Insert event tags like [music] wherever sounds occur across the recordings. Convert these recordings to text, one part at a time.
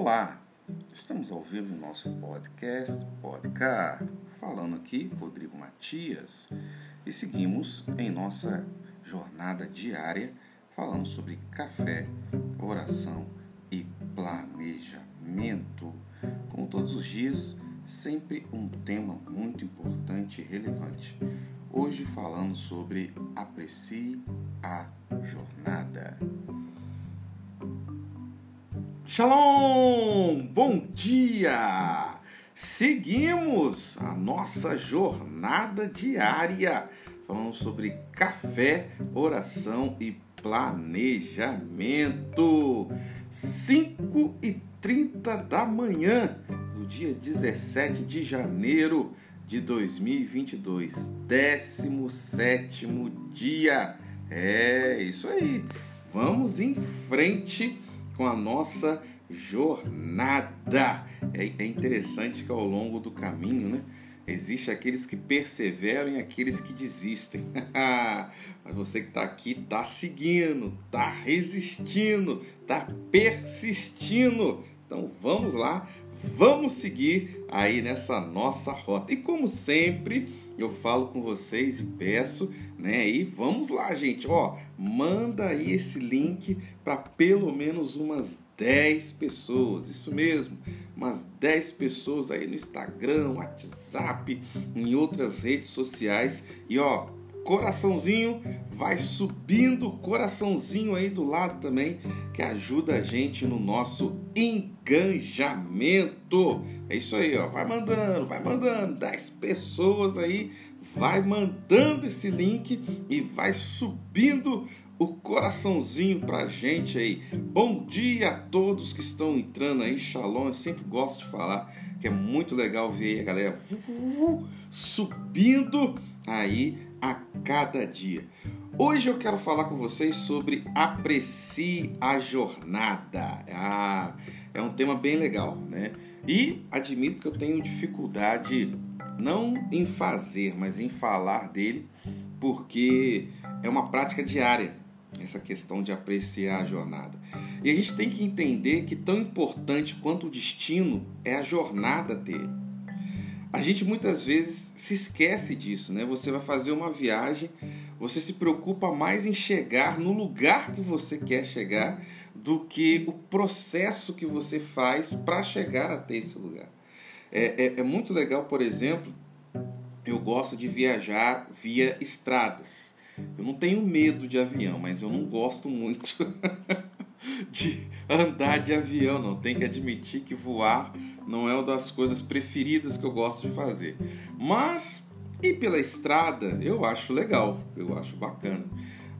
Olá, estamos ao vivo em nosso podcast Podcar, falando aqui Rodrigo Matias e seguimos em nossa jornada diária falando sobre café, oração e planejamento. Como todos os dias, sempre um tema muito importante e relevante. Hoje falando sobre aprecie a jornada. Shalom! Bom dia! Seguimos a nossa jornada diária falando sobre café, oração e planejamento. 5 e 30 da manhã do dia 17 de janeiro de 2022, 17 dia. É isso aí. Vamos em frente com a nossa jornada. É, é interessante que ao longo do caminho, né? Existe aqueles que perseveram e aqueles que desistem. [laughs] Mas você que está aqui está seguindo, está resistindo, está persistindo. Então vamos lá, vamos seguir aí nessa nossa rota. E como sempre, eu falo com vocês e peço, né? E vamos lá, gente, ó, manda aí esse link para pelo menos umas 10 pessoas, isso mesmo, umas 10 pessoas aí no Instagram, WhatsApp, em outras redes sociais. E ó, coraçãozinho, vai subindo coraçãozinho aí do lado também, que ajuda a gente no nosso engajamento. É isso aí, ó, vai mandando, vai mandando, 10 pessoas aí, vai mandando esse link e vai subindo o coraçãozinho pra gente aí. Bom dia a todos que estão entrando aí, Shalom. Eu sempre gosto de falar que é muito legal ver a galera subindo aí a cada dia. Hoje eu quero falar com vocês sobre aprecie a jornada. Ah, é um tema bem legal, né? E admito que eu tenho dificuldade não em fazer, mas em falar dele, porque é uma prática diária essa questão de apreciar a jornada. E a gente tem que entender que tão importante quanto o destino é a jornada dele. A gente muitas vezes se esquece disso, né? Você vai fazer uma viagem, você se preocupa mais em chegar no lugar que você quer chegar do que o processo que você faz para chegar até esse lugar. É, é, é muito legal, por exemplo, eu gosto de viajar via estradas. Eu não tenho medo de avião, mas eu não gosto muito [laughs] de andar de avião, não. Tem que admitir que voar não é uma das coisas preferidas que eu gosto de fazer. Mas ir pela estrada eu acho legal, eu acho bacana.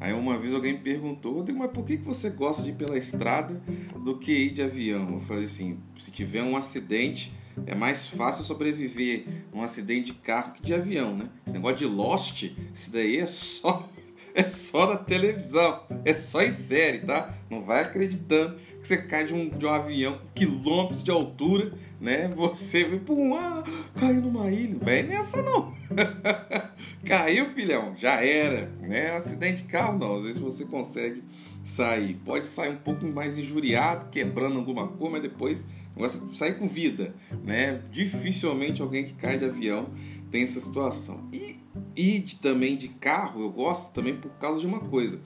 Aí uma vez alguém me perguntou, mas por que você gosta de ir pela estrada do que ir de avião? Eu falei assim, se tiver um acidente, é mais fácil sobreviver um acidente de carro que de avião, né? Esse negócio de Lost, isso daí é só [laughs] é só na televisão, é só em série, tá? Não vai acreditando que você cai de um, de um avião quilômetros de altura, né? Você vê, pum, ah, caiu numa ilha. Vai nessa não. [laughs] Caiu, filhão, já era, né? Acidente de carro não, às vezes você consegue sair. Pode sair um pouco mais injuriado, quebrando alguma coisa, mas depois você sair com vida, né? Dificilmente alguém que cai de avião tem essa situação. E, e de, também de carro, eu gosto também por causa de uma coisa.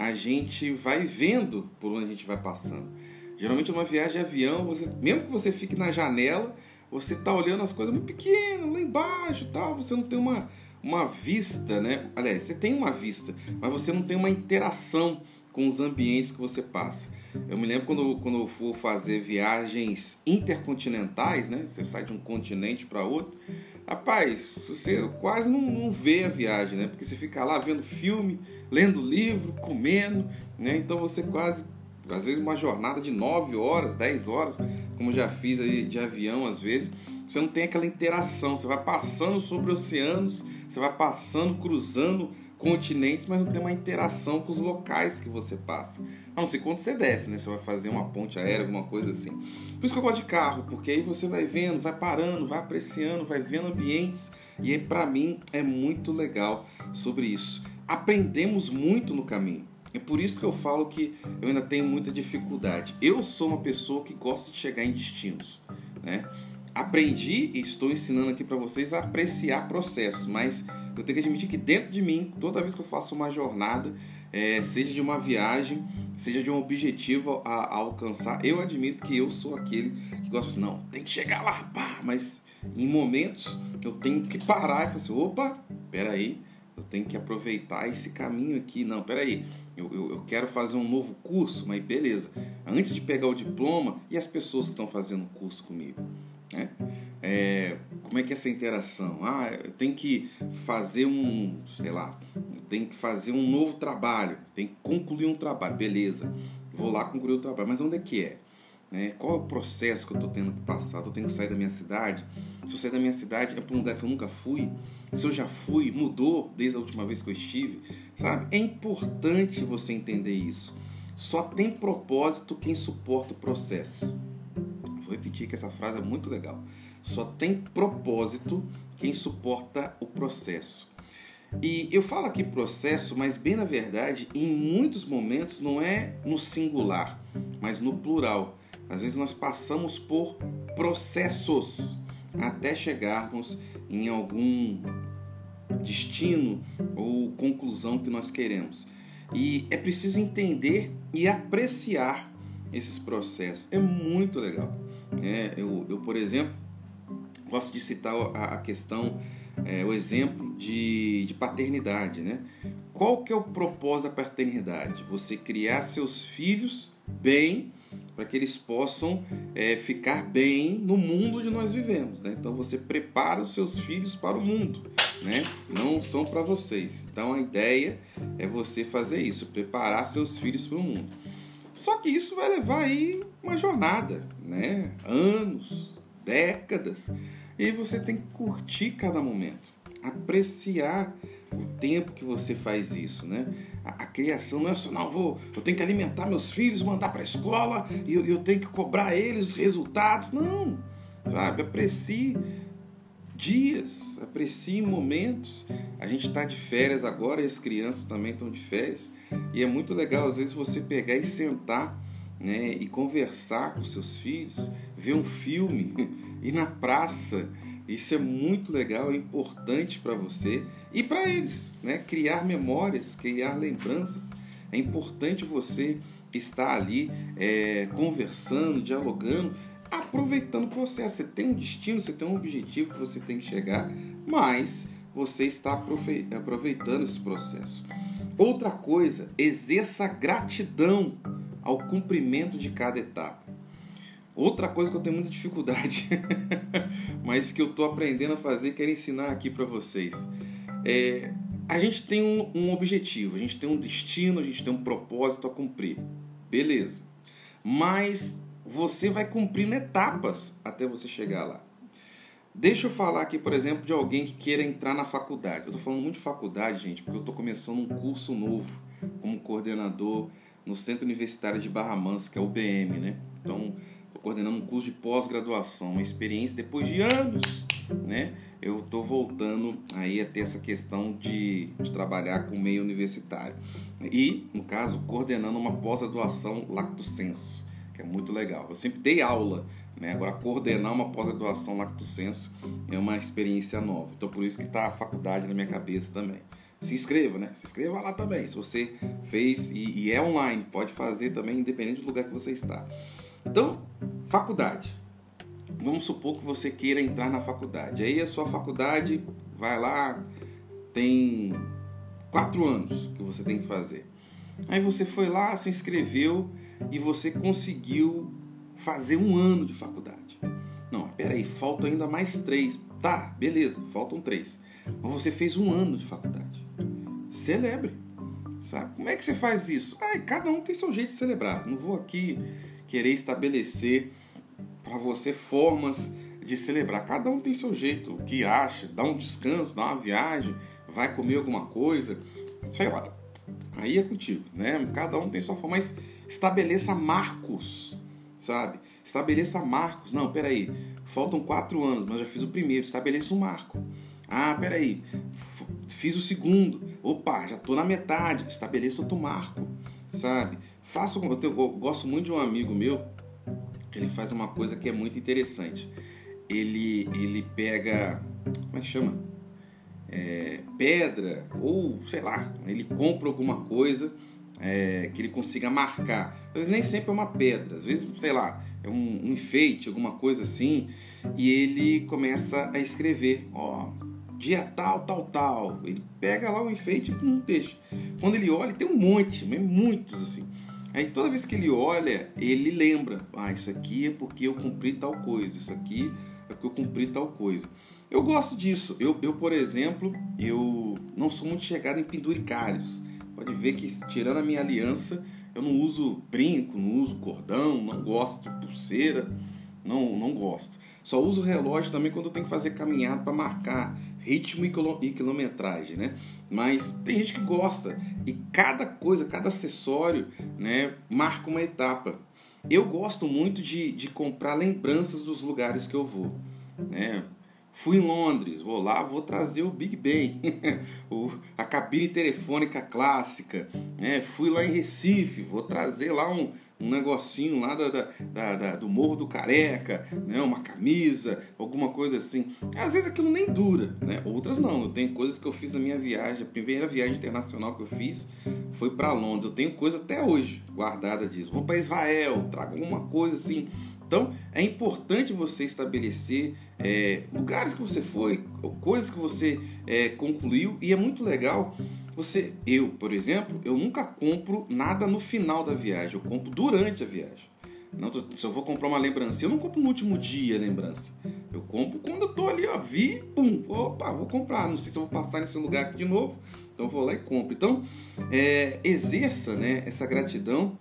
A gente vai vendo por onde a gente vai passando. Geralmente uma viagem de avião, você, mesmo que você fique na janela, você está olhando as coisas muito pequenas, lá embaixo tal, você não tem uma, uma vista, né? Aliás, você tem uma vista, mas você não tem uma interação com os ambientes que você passa. Eu me lembro quando, quando eu for fazer viagens intercontinentais, né? Você sai de um continente para outro. Rapaz, você quase não, não vê a viagem, né? Porque você fica lá vendo filme, lendo livro, comendo, né? Então você quase, às vezes, uma jornada de 9 horas, 10 horas, como já fiz aí de avião às vezes, você não tem aquela interação. Você vai passando sobre oceanos, você vai passando, cruzando continentes, mas não tem uma interação com os locais que você passa. A não ser quando você desce, né? Você vai fazer uma ponte aérea, alguma coisa assim. Por isso que eu gosto de carro, porque aí você vai vendo, vai parando, vai apreciando, vai vendo ambientes. E aí, para mim, é muito legal sobre isso. Aprendemos muito no caminho. É por isso que eu falo que eu ainda tenho muita dificuldade. Eu sou uma pessoa que gosta de chegar em destinos, né? Aprendi e estou ensinando aqui para vocês a apreciar processos, mas eu tenho que admitir que dentro de mim, toda vez que eu faço uma jornada, é, seja de uma viagem, seja de um objetivo a, a, alcançar, eu admito que eu sou aquele que gosta de assim, não, tem que chegar lá, pá, mas em momentos eu tenho que parar e falar assim, opa, peraí, eu tenho que aproveitar esse caminho aqui, não, peraí, eu, eu, eu quero fazer um novo curso, mas beleza, antes de pegar o diploma, e as pessoas que estão fazendo o curso comigo? Né? É, como é que é essa interação? Ah, eu tenho que fazer um, sei lá, tem que fazer um novo trabalho, tem que concluir um trabalho, beleza. Vou lá concluir o trabalho, mas onde é que é? Né? Qual é o processo que eu estou tendo que passar? Eu tenho que sair da minha cidade? Se eu sair da minha cidade, é para um lugar que eu nunca fui? Se eu já fui, mudou desde a última vez que eu estive? Sabe? É importante você entender isso. Só tem propósito quem suporta o processo. Vou repetir que essa frase é muito legal. Só tem propósito quem suporta o processo. E eu falo aqui processo, mas bem na verdade, em muitos momentos não é no singular, mas no plural. Às vezes nós passamos por processos até chegarmos em algum destino ou conclusão que nós queremos. E é preciso entender e apreciar esses processos. É muito legal. É, eu, eu, por exemplo, gosto de citar a, a questão, é, o exemplo de, de paternidade. Né? Qual que é o propósito da paternidade? Você criar seus filhos bem para que eles possam é, ficar bem no mundo onde nós vivemos. Né? Então você prepara os seus filhos para o mundo, né? não são para vocês. Então a ideia é você fazer isso, preparar seus filhos para o mundo. Só que isso vai levar aí uma jornada, né? anos, décadas, e você tem que curtir cada momento, apreciar o tempo que você faz isso, né? A, a, criação não é só, não, vou, eu tenho que alimentar meus filhos, mandar para a escola e eu, eu, tenho que cobrar eles os resultados. Não, sabe? Aprecie dias, aprecie momentos. A gente está de férias agora as crianças também estão de férias e é muito legal às vezes você pegar e sentar né, e conversar com seus filhos, ver um filme, [laughs] ir na praça isso é muito legal, é importante para você e para eles, né? Criar memórias, criar lembranças. É importante você estar ali é, conversando, dialogando, aproveitando o processo. Você tem um destino, você tem um objetivo que você tem que chegar, mas você está aproveitando esse processo. Outra coisa, exerça gratidão ao cumprimento de cada etapa. Outra coisa que eu tenho muita dificuldade, [laughs] mas que eu estou aprendendo a fazer, quero ensinar aqui para vocês. É, a gente tem um, um, objetivo, a gente tem um destino, a gente tem um propósito a cumprir. Beleza. Mas você vai cumprindo etapas até você chegar lá. Deixa eu falar aqui, por exemplo, de alguém que queira entrar na faculdade. Eu estou falando muito de faculdade, gente, porque eu estou começando um curso novo como coordenador no Centro Universitário de Barra Mansa, que é o BM, né? Então, coordenando um curso de pós-graduação, uma experiência depois de anos, né? Eu estou voltando aí a ter essa questão de, de trabalhar com o meio universitário e, no caso, coordenando uma pós-graduação lacto senso, que é muito legal. Eu sempre dei aula, né? Agora coordenar uma pós-graduação lacto senso é uma experiência nova. Então por isso que está a faculdade na minha cabeça também se inscreva, né? Se inscreva lá também. Se você fez e, e, é online, pode fazer também, independente do lugar que você está. Então, faculdade. Vamos supor que você queira entrar na faculdade. Aí a sua faculdade vai lá, tem quatro anos que você tem que fazer. Aí você foi lá, se inscreveu e você conseguiu fazer um ano de faculdade. Não, peraí, faltam ainda mais três. Tá, beleza, faltam três. Mas você fez um ano de faculdade. Celebre. Sabe? Como é que você faz isso? Ah, cada um tem seu jeito de celebrar. Não vou aqui querer estabelecer para você formas de celebrar. Cada um tem seu jeito, o que acha, dá um descanso, dá uma viagem, vai comer alguma coisa, sei lá. Aí é contigo, né? Cada um tem sua forma, mas estabeleça marcos, sabe? Estabeleça marcos. Não, peraí, faltam quatro anos, mas já fiz o primeiro. Estabeleça um marco. Ah, peraí, fiz o segundo. Opa, já estou na metade. Estabeleça outro marco. sabe? Faça eu, eu gosto muito de um amigo meu, ele faz uma coisa que é muito interessante. Ele ele pega, como é que chama? É, pedra ou sei lá, ele compra alguma coisa é, que ele consiga marcar. Às vezes nem sempre é uma pedra, às vezes, sei lá, é um, um enfeite, alguma coisa assim, e ele começa a escrever, ó, dia tal, tal, tal. Ele pega lá o enfeite e não deixa. Quando ele olha, tem um monte, muitos assim. Aí toda vez que ele olha, ele lembra, ah, isso aqui é porque eu cumpri tal coisa, isso aqui é porque eu cumpri tal coisa. Eu gosto disso. Eu, eu por exemplo, eu não sou muito chegado em penduricários. Pode ver que, tirando a minha aliança, eu não uso brinco, não uso cordão, não gosto de pulseira, não, não gosto. Só uso relógio também quando eu tenho que fazer caminhada para marcar ritmo e quilometragem, né? Mas tem gente que gosta e cada coisa, cada acessório, né, marca uma etapa. Eu gosto muito de, de comprar lembranças dos lugares que eu vou, né? Fui em Londres, vou lá, vou trazer o Big Ben, [laughs] a cabine telefônica clássica. Né? Fui lá em Recife, vou trazer lá um, um negocinho lá da, da, da, do Morro do Careca, né? uma camisa, alguma coisa assim. Às vezes aquilo nem dura, né? outras não. Eu tenho coisas que eu fiz na minha viagem, a primeira viagem internacional que eu fiz foi para Londres. Eu tenho coisa até hoje guardada disso. Vou para Israel, trago alguma coisa assim então é importante você estabelecer é, lugares que você foi, coisas que você é, concluiu e é muito legal. Você, eu, por exemplo, eu nunca compro nada no final da viagem, eu compro durante a viagem. Não, se eu vou comprar uma lembrança, eu não compro no último dia a lembrança. Eu compro quando eu tô ali, ó, vi, pum, opa, vou comprar. Não sei se eu vou passar nesse lugar aqui de novo, então vou lá e compro. Então, é, exerça né, essa gratidão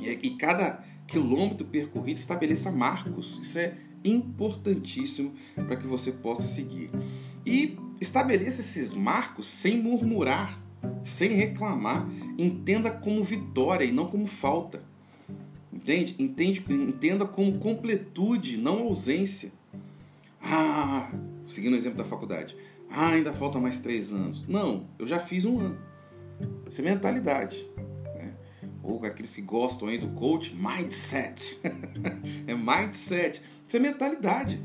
e, e cada quilômetro percorrido, estabeleça marcos. Isso é importantíssimo para que você possa seguir. E estabeleça esses marcos sem murmurar, sem reclamar. Entenda como vitória e não como falta. Entende? Entende? Entenda como completude, não ausência. Ah, seguindo o exemplo da faculdade. Ah, ainda faltam mais três anos. Não, eu já fiz um ano. Isso é mentalidade ou aqueles que gostam aí do coach, mindset. [laughs] é mindset. Isso é mentalidade,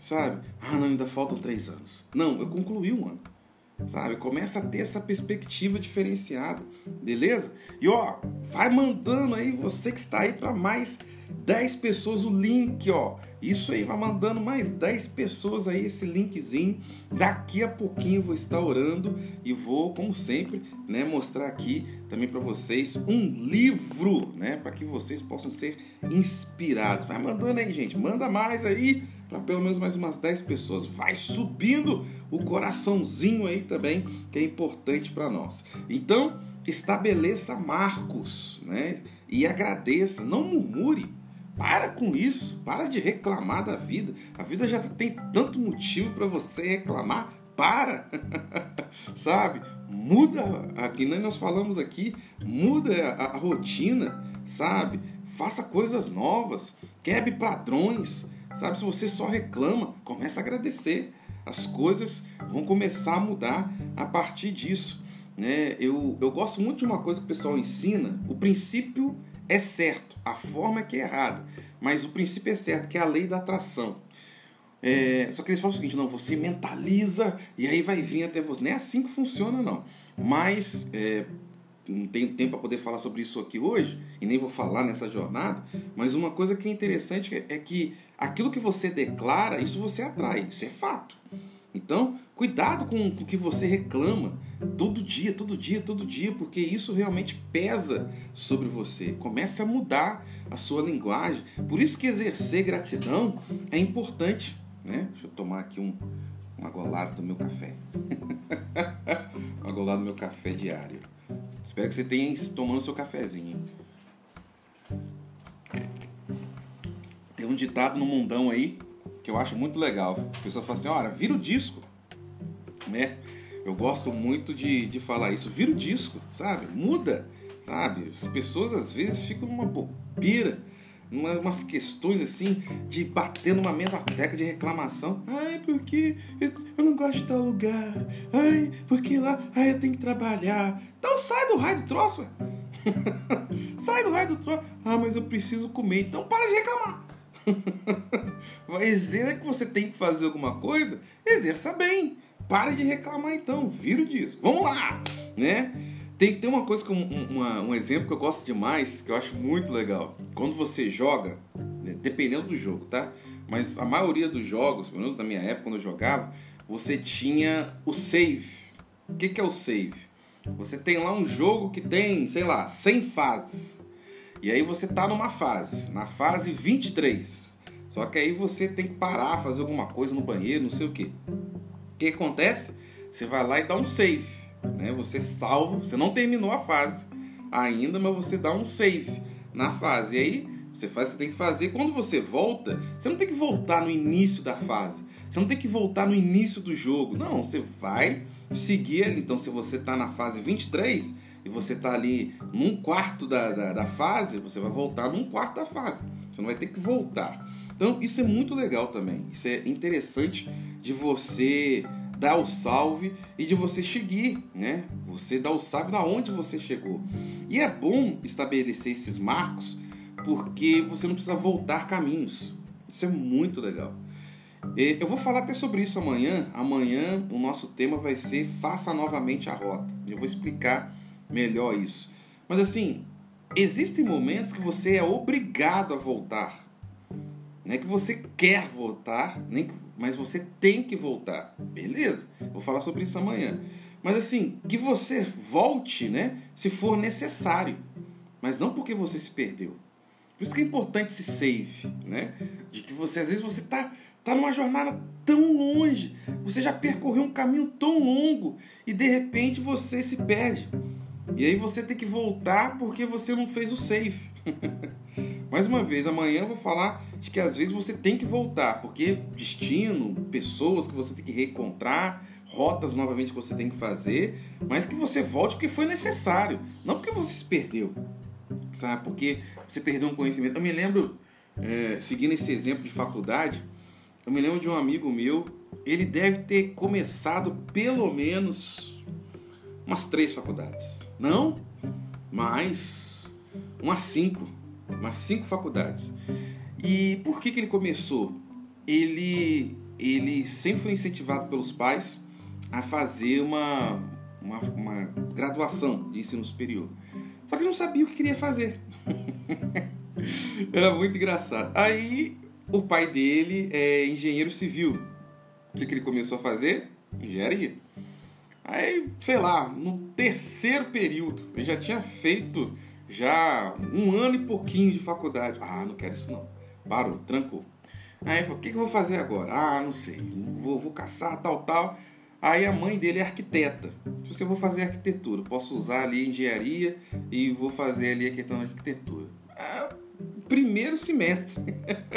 sabe? Ah, não, ainda faltam três anos. Não, eu concluí um ano, sabe? Começa a ter essa perspectiva diferenciada, beleza? E ó, vai mandando aí você que está aí para mais 10 pessoas o link, ó. Isso aí, vai mandando mais 10 pessoas aí esse linkzinho. Daqui a pouquinho vou estar orando e vou, como sempre, né, mostrar aqui também para vocês um livro, né, para que vocês possam ser inspirados. Vai mandando aí, gente. Manda mais aí para pelo menos mais umas 10 pessoas. Vai subindo o coraçãozinho aí também, que é importante para nós. Então, estabeleça marcos, né? E agradeça, não murmure para com isso, para de reclamar da vida. A vida já tem tanto motivo para você reclamar. Para, [laughs] sabe? Muda, aqui nós falamos aqui, muda a, a rotina, sabe? Faça coisas novas, quebre padrões, sabe? Se você só reclama, comece a agradecer. As coisas vão começar a mudar a partir disso. Né? Eu, eu gosto muito de uma coisa que o pessoal ensina, o princípio é certo, a forma é que é errada, mas o princípio é certo, que é a lei da atração. É, só que eles falam o seguinte: não, você mentaliza e aí vai vir até você. Não é assim que funciona, não. Mas é, não tenho tempo para poder falar sobre isso aqui hoje e nem vou falar nessa jornada. Mas uma coisa que é interessante é que aquilo que você declara, isso você atrai, isso é fato. Então, cuidado com o que você reclama todo dia, todo dia, todo dia, porque isso realmente pesa sobre você. Comece a mudar a sua linguagem. Por isso que exercer gratidão é importante. Né? Deixa eu tomar aqui um, um agolado do meu café. [laughs] um agolado do meu café diário. Espero que você tenha tomando seu cafezinho. Tem um ditado no mundão aí que eu acho muito legal. A pessoa fala assim, olha, vira o disco, né? Eu gosto muito de, de falar isso, vira o disco, sabe? Muda, sabe? As pessoas às vezes ficam numa bobeira, numa, umas questões assim, de bater numa mesma tecla de reclamação. Ai, porque eu, eu não gosto de tal lugar. Ai, porque lá, ai, eu tenho que trabalhar. Então sai do raio do troço, [laughs] Sai do raio do trono. Ah, mas eu preciso comer. Então para de reclamar. [laughs] Exerça que você tem que fazer alguma coisa, exerça bem. Pare de reclamar então, vira disso. Vamos lá, né? Tem, tem uma coisa, um, uma, um exemplo que eu gosto demais, que eu acho muito legal. Quando você joga, né, dependendo do jogo, tá? Mas a maioria dos jogos, pelo menos na minha época, quando eu jogava, você tinha o save. O que, que é o save? Você tem lá um jogo que tem, sei lá, 100 fases. E aí você tá numa fase, na fase 23. Só que aí você tem que parar, fazer alguma coisa no banheiro, não sei o que. O que acontece? Você vai lá e dá um save né? Você salva, você não terminou a fase ainda, mas você dá um save na fase. E aí você faz, você tem que fazer. Quando você volta, você não tem que voltar no início da fase. Você não tem que voltar no início do jogo. Não, você vai seguir. Então, se você está na fase 23 e você está ali num quarto da, da, da, fase, você vai voltar num quarto da fase. Você não vai ter que voltar. Então, isso é muito legal também. Isso é interessante de você dar o salve e de você seguir, né? Você dá o salve na onde você chegou. E é bom estabelecer esses marcos porque você não precisa voltar caminhos. Isso é muito legal. Eu vou falar até sobre isso amanhã. Amanhã o nosso tema vai ser faça novamente a rota. Eu vou explicar melhor isso. Mas assim, existem momentos que você é obrigado a voltar. Não é que você quer voltar, nem mas você tem que voltar. Beleza, vou falar sobre isso amanhã. Mas assim, que você volte, né, se for necessário, mas não porque você se perdeu. Por isso que é importante esse save, né? De que você, às vezes, você tá, tá numa jornada tão longe, você já percorreu um caminho tão longo e de repente você se perde. E aí você tem que voltar porque você não fez o save. [laughs] Mais uma vez, amanhã eu vou falar de que às vezes você tem que voltar, porque destino, pessoas que você tem que reencontrar, rotas novamente que você tem que fazer, mas que você volte porque foi necessário, não porque você se perdeu, sabe? Porque você perdeu um conhecimento. Eu me lembro, é, seguindo esse exemplo de faculdade, eu me lembro de um amigo meu, ele deve ter começado pelo menos umas três faculdades. Não, mas umas cinco umas cinco faculdades. E por que, que ele começou? Ele, ele sempre foi incentivado pelos pais a fazer uma, uma, uma graduação de ensino superior. Só que ele não sabia o que queria fazer. [laughs] Era muito engraçado. Aí o pai dele é engenheiro civil. O que, que ele começou a fazer? Engenharia. Aí, sei lá, no terceiro período, ele já tinha feito já um ano e pouquinho de faculdade. Ah, não quero isso não. Parou, trancou. Aí falou, o que, que eu vou fazer agora? Ah, não sei, vou, vou caçar, tal, tal. Aí a mãe dele é arquiteta. Se eu vou fazer arquitetura, posso usar ali engenharia e vou fazer ali a questão de arquitetura. Ah, primeiro semestre.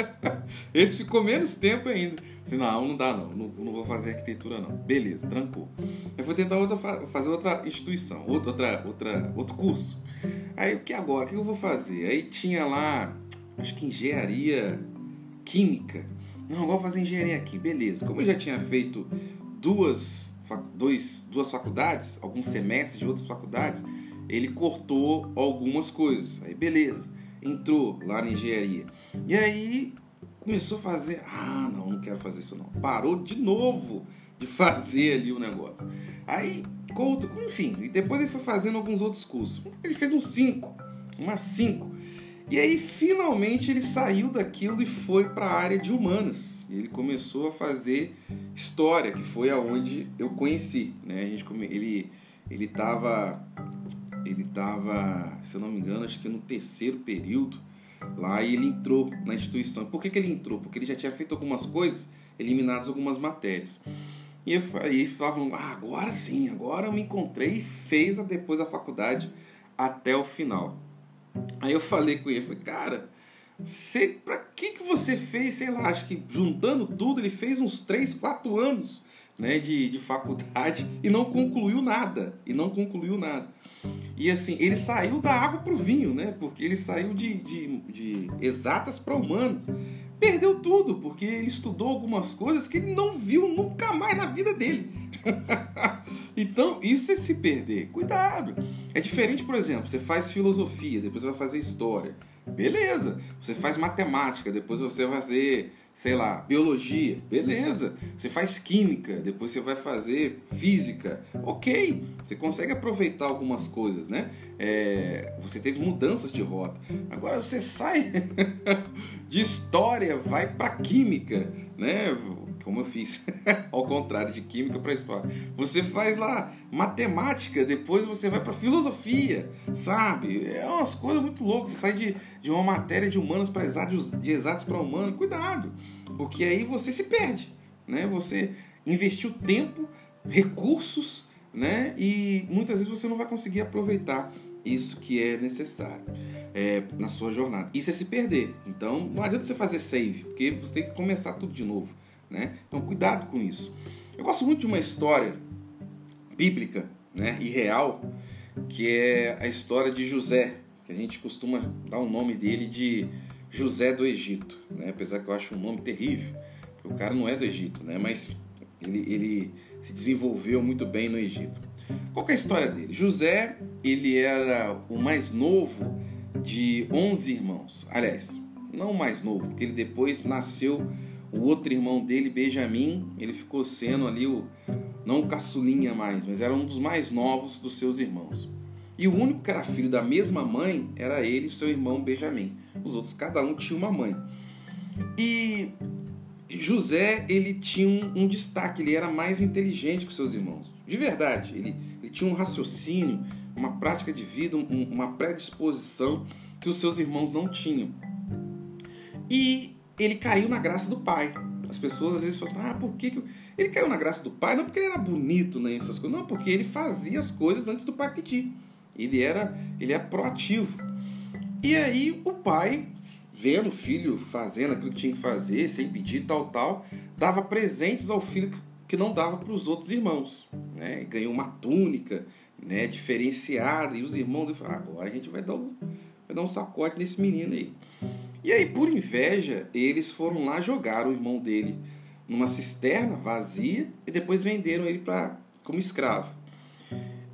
[laughs] Esse ficou menos tempo ainda. Disse, não, não dá não, não, não, vou fazer arquitetura não. Beleza, trancou. Eu vou tentar outra, fazer outra instituição, outra, outra, outro curso. Aí o que agora? O que eu vou fazer? Aí tinha lá, acho que engenharia química. Não, vou fazer engenharia aqui, beleza. Como eu já tinha feito duas, dois, duas faculdades, alguns semestres de outras faculdades, ele cortou algumas coisas. Aí beleza, entrou lá na engenharia. E aí começou a fazer, ah, não, não quero fazer isso não. Parou de novo de fazer ali o negócio. Aí Couto, enfim. E depois ele foi fazendo alguns outros cursos. Ele fez uns cinco, umas cinco. E aí finalmente ele saiu daquilo e foi para a área de humanas. E ele começou a fazer história, que foi aonde eu conheci, né? A gente ele ele estava ele tava, se eu não me engano, acho que no terceiro período lá e ele entrou na instituição. Por que, que ele entrou? Porque ele já tinha feito algumas coisas, eliminadas algumas matérias. E aí falavam, ah, agora sim, agora eu me encontrei e fez depois a faculdade até o final. Aí eu falei com ele, falei, cara, você, pra que, que você fez, sei lá, acho que juntando tudo, ele fez uns 3, 4 anos né, de, de faculdade [laughs] e não concluiu nada. E não concluiu nada. E assim, ele saiu da água para o vinho, né? Porque ele saiu de, de, de exatas para humanas. perdeu tudo, porque ele estudou algumas coisas que ele não viu nunca mais na vida dele. [laughs] então, isso é se perder. Cuidado. É diferente, por exemplo, você faz filosofia, depois vai fazer história. Beleza. Você faz matemática, depois você vai fazer sei lá, biologia, beleza. Você faz química, depois você vai fazer física, ok. Você consegue aproveitar algumas coisas, né? É, você teve mudanças de rota. Agora você sai [laughs] de história, vai para química, né? Como eu fiz, [laughs] ao contrário de química para história. Você faz lá matemática, depois você vai para filosofia, sabe? É umas coisas muito loucas. Você sai de, de uma matéria de humanos para exatos, de exatos para humanos. Cuidado porque aí você se perde, né? Você investiu tempo, recursos, né? E muitas vezes você não vai conseguir aproveitar isso que é necessário é, na sua jornada. Isso é se perder. Então não adianta você fazer save, porque você tem que começar tudo de novo, né? Então cuidado com isso. Eu gosto muito de uma história bíblica, né? E real, que é a história de José, que a gente costuma dar o nome dele de José do Egito, né? apesar que eu acho um nome terrível, o cara não é do Egito, né? mas ele, ele se desenvolveu muito bem no Egito. Qual é a história dele? José, ele era o mais novo de 11 irmãos. Aliás, não o mais novo, porque ele depois nasceu o outro irmão dele, Benjamim, ele ficou sendo ali o não o caçulinha mais, mas era um dos mais novos dos seus irmãos. E o único que era filho da mesma mãe era ele e seu irmão Benjamim. Os outros, cada um tinha uma mãe. E José, ele tinha um, um destaque, ele era mais inteligente que seus irmãos. De verdade, ele, ele tinha um raciocínio, uma prática de vida, um, uma predisposição que os seus irmãos não tinham. E ele caiu na graça do pai. As pessoas às vezes falam assim, ah, por que, que... Ele caiu na graça do pai, não porque ele era bonito, nem essas coisas, não, porque ele fazia as coisas antes do pai pedir. Ele era, ele é proativo. E aí o pai, vendo o filho fazendo aquilo que tinha que fazer, sem pedir, tal, tal, dava presentes ao filho que não dava para os outros irmãos. Né? Ganhou uma túnica né, diferenciada. E os irmãos falaram, agora a gente vai dar, um, vai dar um sacote nesse menino aí. E aí, por inveja, eles foram lá jogar o irmão dele numa cisterna vazia e depois venderam ele para como escravo.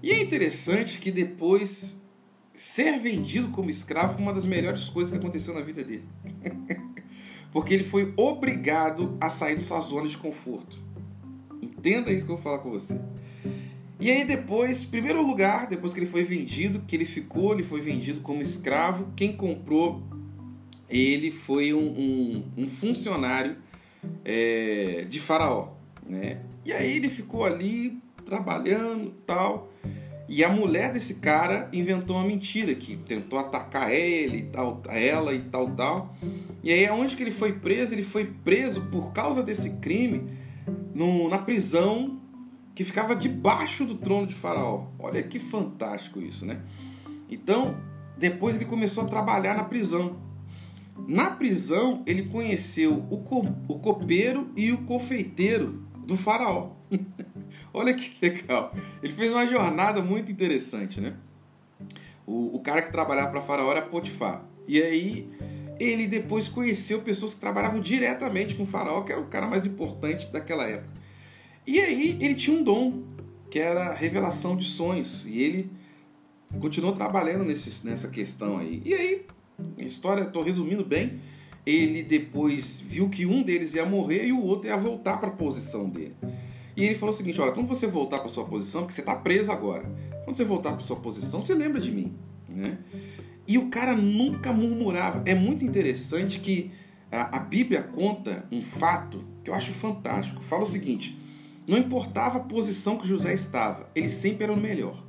E é interessante que depois ser vendido como escravo foi uma das melhores coisas que aconteceu na vida dele. [laughs] Porque ele foi obrigado a sair dessa zona de conforto. Entenda isso que eu vou falar com você. E aí depois, primeiro lugar, depois que ele foi vendido, que ele ficou, ele foi vendido como escravo. Quem comprou ele foi um, um, um funcionário é, de faraó. Né? E aí ele ficou ali trabalhando tal. E a mulher desse cara inventou uma mentira que tentou atacar ele e tal, ela e tal, tal. E aí aonde que ele foi preso? Ele foi preso por causa desse crime no, na prisão que ficava debaixo do trono de Faraó. Olha que fantástico isso, né? Então, depois ele começou a trabalhar na prisão. Na prisão, ele conheceu o, co o copeiro e o confeiteiro do faraó. [laughs] Olha que legal. Ele fez uma jornada muito interessante, né? O, o cara que trabalhava para faraó era Potifar. E aí ele depois conheceu pessoas que trabalhavam diretamente com o faraó, que era o cara mais importante daquela época. E aí ele tinha um dom, que era revelação de sonhos. E ele continuou trabalhando nesse, nessa questão aí. E aí, a história, estou resumindo bem, ele depois viu que um deles ia morrer e o outro ia voltar para a posição dele. E ele falou o seguinte: olha, quando você voltar para sua posição, porque você está preso agora, quando você voltar para sua posição, você lembra de mim, né? E o cara nunca murmurava. É muito interessante que a, a Bíblia conta um fato que eu acho fantástico. Fala o seguinte: não importava a posição que José estava, ele sempre era o melhor.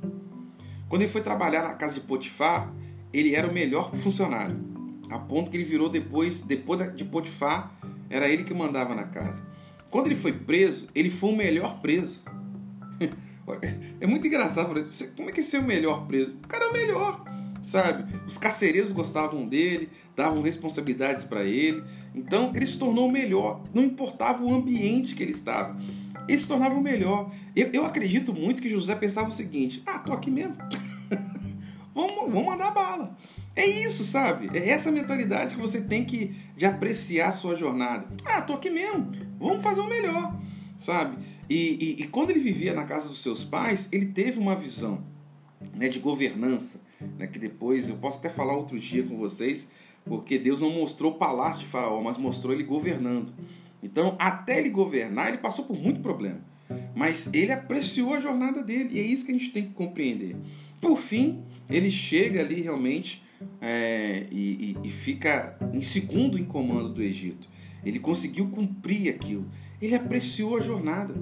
Quando ele foi trabalhar na casa de Potifar, ele era o melhor funcionário a ponto que ele virou depois, depois de Potifar, era ele que mandava na casa. Quando ele foi preso, ele foi o melhor preso. [laughs] É muito engraçado. Como é que é ser o melhor preso? O cara é o melhor, sabe? Os carcereiros gostavam dele, davam responsabilidades para ele. Então ele se tornou o melhor. Não importava o ambiente que ele estava. Ele se tornava o melhor. Eu, eu acredito muito que José pensava o seguinte: ah, tô aqui mesmo. [laughs] vamos, vamos mandar bala. É isso, sabe? É essa mentalidade que você tem que de apreciar a sua jornada. Ah, tô aqui mesmo, vamos fazer o melhor, sabe? E, e, e quando ele vivia na casa dos seus pais, ele teve uma visão né, de governança, né, que depois eu posso até falar outro dia com vocês, porque Deus não mostrou o palácio de Faraó, mas mostrou ele governando. Então, até ele governar, ele passou por muito problema. Mas ele apreciou a jornada dele, e é isso que a gente tem que compreender. Por fim, ele chega ali realmente é, e, e, e fica em segundo em comando do Egito. Ele conseguiu cumprir aquilo. Ele apreciou a jornada.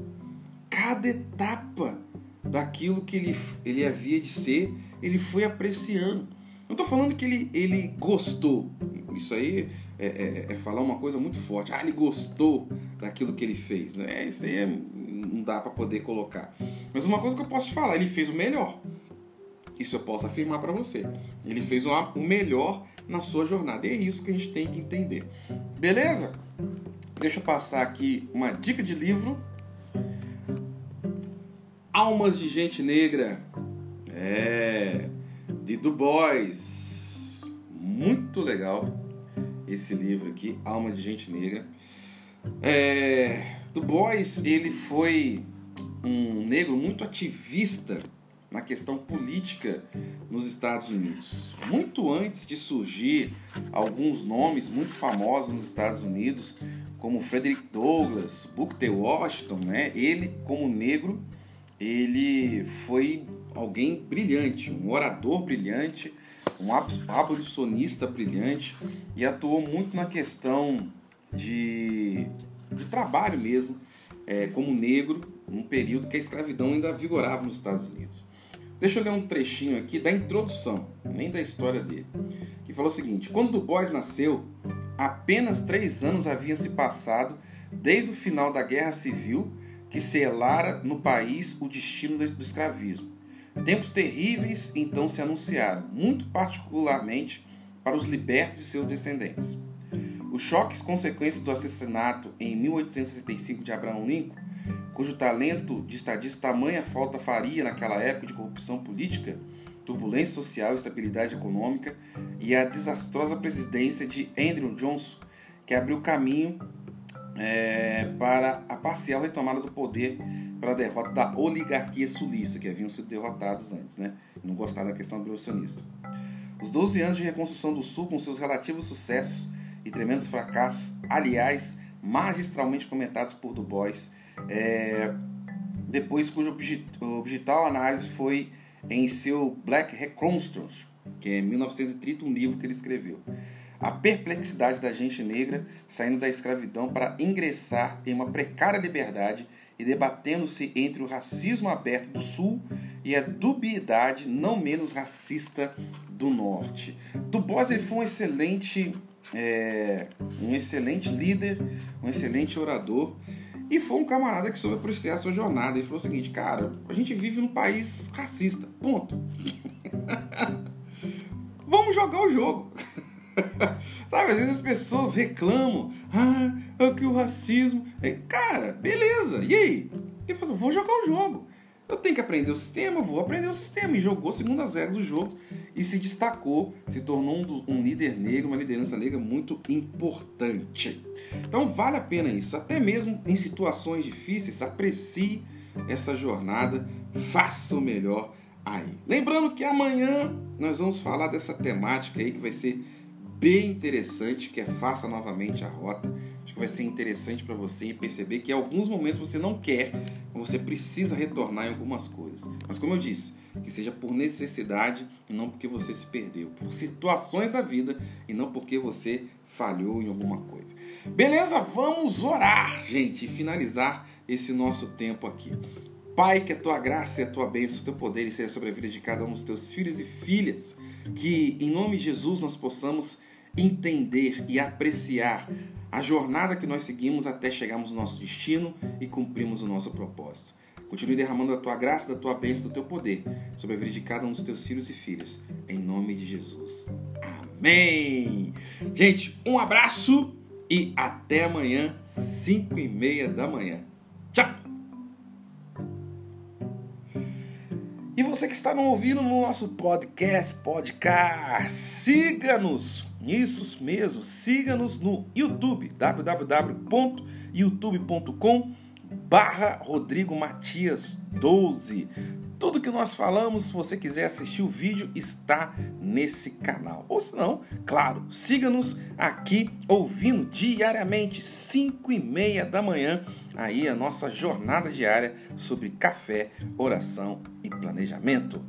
Cada etapa daquilo que ele, ele havia de ser, ele foi apreciando. Não estou falando que ele, ele gostou. Isso aí é, é, é, falar uma coisa muito forte. Ah, ele gostou daquilo que ele fez. Né? Isso aí é, não dá para poder colocar. Mas uma coisa que eu posso te falar, ele fez o melhor. Isso eu posso afirmar para você. Ele fez o melhor na sua jornada. E é isso que a gente tem que entender. Beleza? Deixa eu passar aqui uma dica de livro. Almas de Gente Negra. É. De Du Bois. Muito legal esse livro aqui, Alma de Gente Negra. É, du Bois, ele foi um negro muito ativista na questão política nos Estados Unidos. Muito antes de surgir alguns nomes muito famosos nos Estados Unidos, como Frederick Douglass, Booker T. Washington, né? Ele, como negro, ele foi alguém brilhante, um orador brilhante, um abolicionista brilhante e atuou muito na questão de, de trabalho mesmo, é, como negro, num período que a escravidão ainda vigorava nos Estados Unidos. Deixa eu ler um trechinho aqui da introdução, nem da história dele, que falou o seguinte: quando Du Bois nasceu, apenas três anos haviam se passado desde o final da Guerra Civil que selara no país o destino do escravismo. Tempos terríveis então se anunciaram, muito particularmente para os libertos e seus descendentes. Os choques consequentes do assassinato em 1865 de Abraham Lincoln cujo talento de estadista tamanha falta faria naquela época de corrupção política, turbulência social, estabilidade econômica e a desastrosa presidência de Andrew Johnson, que abriu caminho é, para a parcial retomada do poder para a derrota da oligarquia sulista, que haviam sido derrotados antes, né? Não gostaram da questão abolicionista. Os 12 anos de reconstrução do Sul, com seus relativos sucessos e tremendos fracassos, aliás, magistralmente comentados por Du Bois, é, depois cuja objetal análise foi em seu Black Reconstruction, que é 1930, um livro que ele escreveu. A perplexidade da gente negra saindo da escravidão para ingressar em uma precária liberdade e debatendo-se entre o racismo aberto do Sul e a dubiedade não menos racista do Norte. Du Bois foi um excelente, é, um excelente líder, um excelente orador e foi um camarada que soube apreciar a sua jornada. Ele falou o seguinte, cara, a gente vive num país racista. Ponto. [laughs] Vamos jogar o jogo. [laughs] Sabe, às vezes as pessoas reclamam, ah, é que o racismo. Cara, beleza, e aí? Ele falou, vou jogar o jogo. Eu tenho que aprender o sistema, vou aprender o sistema. E jogou segundo as regras do jogo e se destacou, se tornou um, um, líder negro, uma liderança negra muito importante. Então vale a pena isso, até mesmo em situações difíceis, aprecie essa jornada, faça o melhor aí. Lembrando que amanhã nós vamos falar dessa temática aí que vai ser bem interessante, que é faça novamente a rota que vai ser interessante para você perceber que em alguns momentos você não quer, você precisa retornar em algumas coisas. Mas como eu disse, que seja por necessidade e não porque você se perdeu, por situações da vida e não porque você falhou em alguma coisa. Beleza? Vamos orar, gente, e finalizar esse nosso tempo aqui. Pai, que a tua graça e a tua bênção, o teu poder esteja sobre a vida de cada um dos teus filhos e filhas, que em nome de Jesus nós possamos entender e apreciar a jornada que nós seguimos até chegarmos no nosso destino e cumprirmos o nosso propósito. Continue derramando a tua graça, da tua bênção, do teu poder sobre a vida de cada um dos teus filhos e filhas. Em nome de Jesus. Amém. Gente, um abraço e até amanhã, 5 e meia da manhã. Tchau! E você que está nos ouvindo no nosso podcast, podcast, siga-nos, isso mesmo, siga-nos no YouTube, www.youtube.com barra Rodrigo Matias 12. Tudo que nós falamos, se você quiser assistir o vídeo, está nesse canal. Ou se não, claro, siga-nos aqui ouvindo diariamente, 5 e meia da manhã, aí a nossa jornada diária sobre café, oração e planejamento.